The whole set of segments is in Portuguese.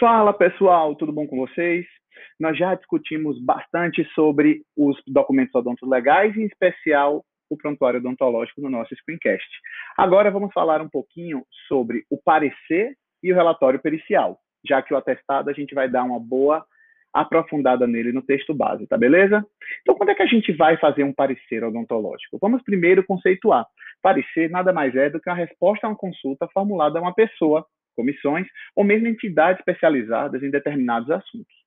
Fala pessoal, tudo bom com vocês? Nós já discutimos bastante sobre os documentos odontológicos legais, em especial o prontuário odontológico no nosso screencast. Agora vamos falar um pouquinho sobre o parecer e o relatório pericial, já que o atestado a gente vai dar uma boa aprofundada nele no texto base, tá beleza? Então, quando é que a gente vai fazer um parecer odontológico? Vamos primeiro conceituar. Parecer nada mais é do que uma resposta a uma consulta formulada a uma pessoa comissões ou mesmo entidades especializadas em determinados assuntos.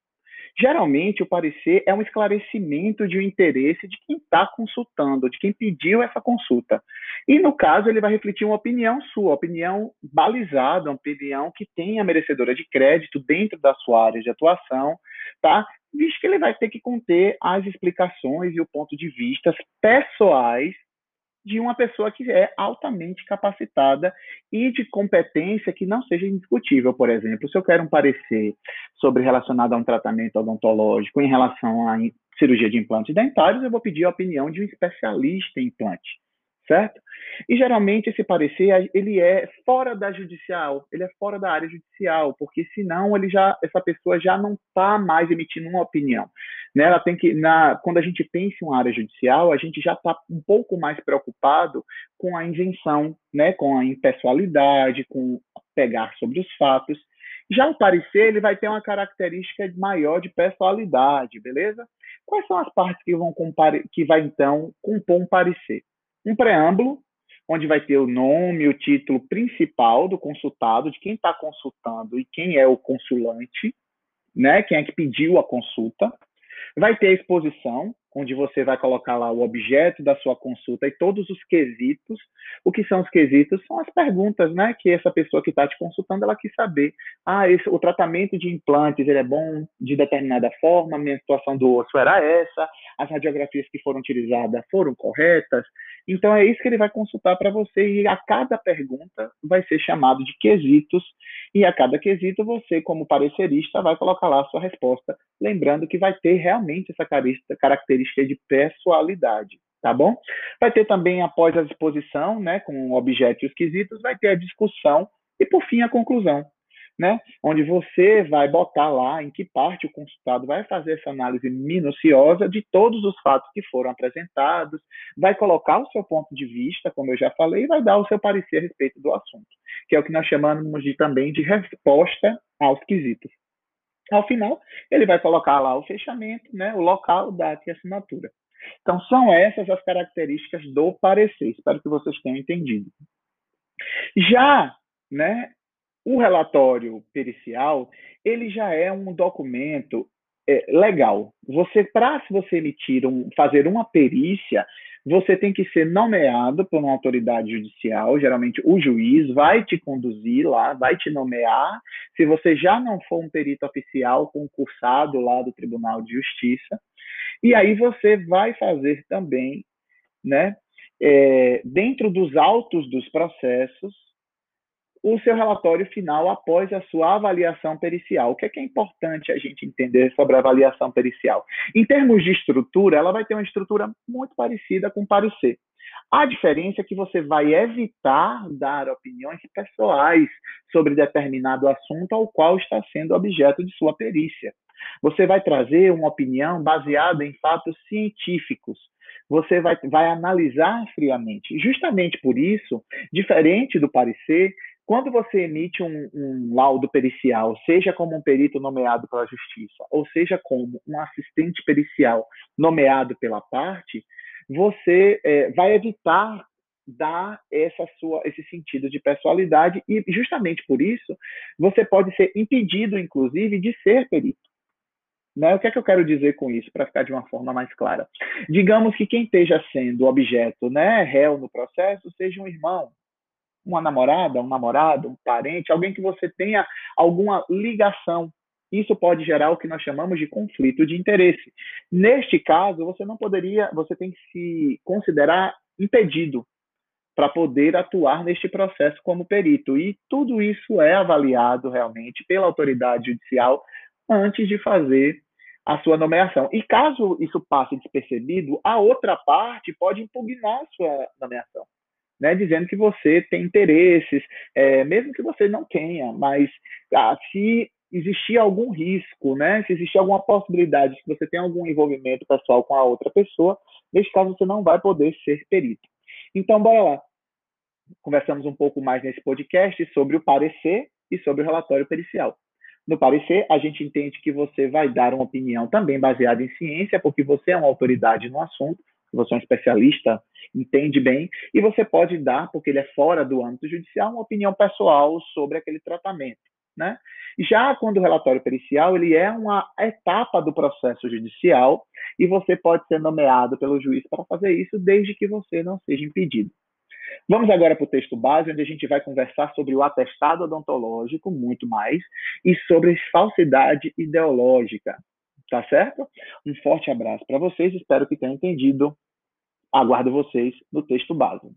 Geralmente, o parecer é um esclarecimento de um interesse de quem está consultando, de quem pediu essa consulta. E, no caso, ele vai refletir uma opinião sua, opinião balizada, uma opinião que tenha merecedora de crédito dentro da sua área de atuação, tá? Visto que ele vai ter que conter as explicações e o ponto de vista pessoais de uma pessoa que é altamente capacitada e de competência que não seja indiscutível. Por exemplo, se eu quero um parecer sobre relacionado a um tratamento odontológico em relação à cirurgia de implantes dentários, eu vou pedir a opinião de um especialista em implante certo? E geralmente esse parecer ele é fora da judicial, ele é fora da área judicial, porque senão ele já essa pessoa já não está mais emitindo uma opinião, né? Ela tem que na quando a gente pensa em uma área judicial, a gente já está um pouco mais preocupado com a invenção, né? Com a impessoalidade, com pegar sobre os fatos. Já o parecer ele vai ter uma característica maior de pessoalidade, beleza? Quais são as partes que vão que vai então compor um parecer? um preâmbulo, onde vai ter o nome, o título principal do consultado, de quem está consultando e quem é o consulante, né? Quem é que pediu a consulta. Vai ter a exposição, onde você vai colocar lá o objeto da sua consulta e todos os quesitos. O que são os quesitos? São as perguntas, né, que essa pessoa que está te consultando, ela quis saber. Ah, esse, o tratamento de implantes, ele é bom de determinada forma, minha situação do osso era essa, as radiografias que foram utilizadas foram corretas. Então, é isso que ele vai consultar para você e a cada pergunta vai ser chamado de quesitos e a cada quesito você, como parecerista, vai colocar lá a sua resposta, lembrando que vai ter realmente essa característica de pessoalidade, tá bom? Vai ter também, após a exposição, né, com objetos esquisitos, vai ter a discussão e, por fim, a conclusão, né? Onde você vai botar lá em que parte o consultado vai fazer essa análise minuciosa de todos os fatos que foram apresentados, vai colocar o seu ponto de vista, como eu já falei, e vai dar o seu parecer a respeito do assunto, que é o que nós chamamos de também de resposta aos quesitos. Ao final, ele vai colocar lá o fechamento, né, o local, data e assinatura. Então, são essas as características do parecer. Espero que vocês tenham entendido. Já, né, o relatório pericial, ele já é um documento é, legal. Você, para se você emitir um, fazer uma perícia, você tem que ser nomeado por uma autoridade judicial, geralmente o juiz vai te conduzir lá, vai te nomear. Se você já não for um perito oficial concursado lá do Tribunal de Justiça, e aí você vai fazer também, né, é, dentro dos autos dos processos, o seu relatório final após a sua avaliação pericial. O que é, que é importante a gente entender sobre a avaliação pericial? Em termos de estrutura, ela vai ter uma estrutura muito parecida com o parecer. A diferença é que você vai evitar dar opiniões pessoais sobre determinado assunto ao qual está sendo objeto de sua perícia. Você vai trazer uma opinião baseada em fatos científicos. Você vai, vai analisar friamente. Justamente por isso, diferente do parecer, quando você emite um, um, laudo pericial, seja como um perito nomeado pela justiça, ou seja como um assistente pericial nomeado pela parte, você é, vai evitar dar essa sua, esse sentido de pessoalidade e justamente por isso você pode ser impedido, inclusive, de ser perito. Né? O que é que eu quero dizer com isso, para ficar de uma forma mais clara? Digamos que quem esteja sendo objeto, né, réu no processo, seja um irmão, uma namorada, um namorado, um parente, alguém que você tenha alguma ligação. Isso pode gerar o que nós chamamos de conflito de interesse. Neste caso, você não poderia, você tem que se considerar impedido para poder atuar neste processo como perito. E tudo isso é avaliado realmente pela autoridade judicial antes de fazer a sua nomeação. E caso isso passe despercebido, a outra parte pode impugnar a sua nomeação né, dizendo que você tem interesses, é, mesmo que você não tenha, mas ah, se existir algum risco, né? Se existir alguma possibilidade que você tenha algum envolvimento pessoal com a outra pessoa, nesse caso você não vai poder ser perito. Então, bora lá. Conversamos um pouco mais nesse podcast sobre o parecer e sobre o relatório pericial. No parecer, a gente entende que você vai dar uma opinião também baseada em ciência, porque você é uma autoridade no assunto, você é um especialista, entende bem, e você pode dar, porque ele é fora do âmbito judicial, uma opinião pessoal sobre aquele tratamento. Né? Já quando o relatório pericial, ele é uma etapa do processo judicial e você pode ser nomeado pelo juiz para fazer isso, desde que você não seja impedido. Vamos agora para o texto base, onde a gente vai conversar sobre o atestado odontológico, muito mais, e sobre falsidade ideológica. Tá certo? Um forte abraço para vocês, espero que tenham entendido. Aguardo vocês no texto base.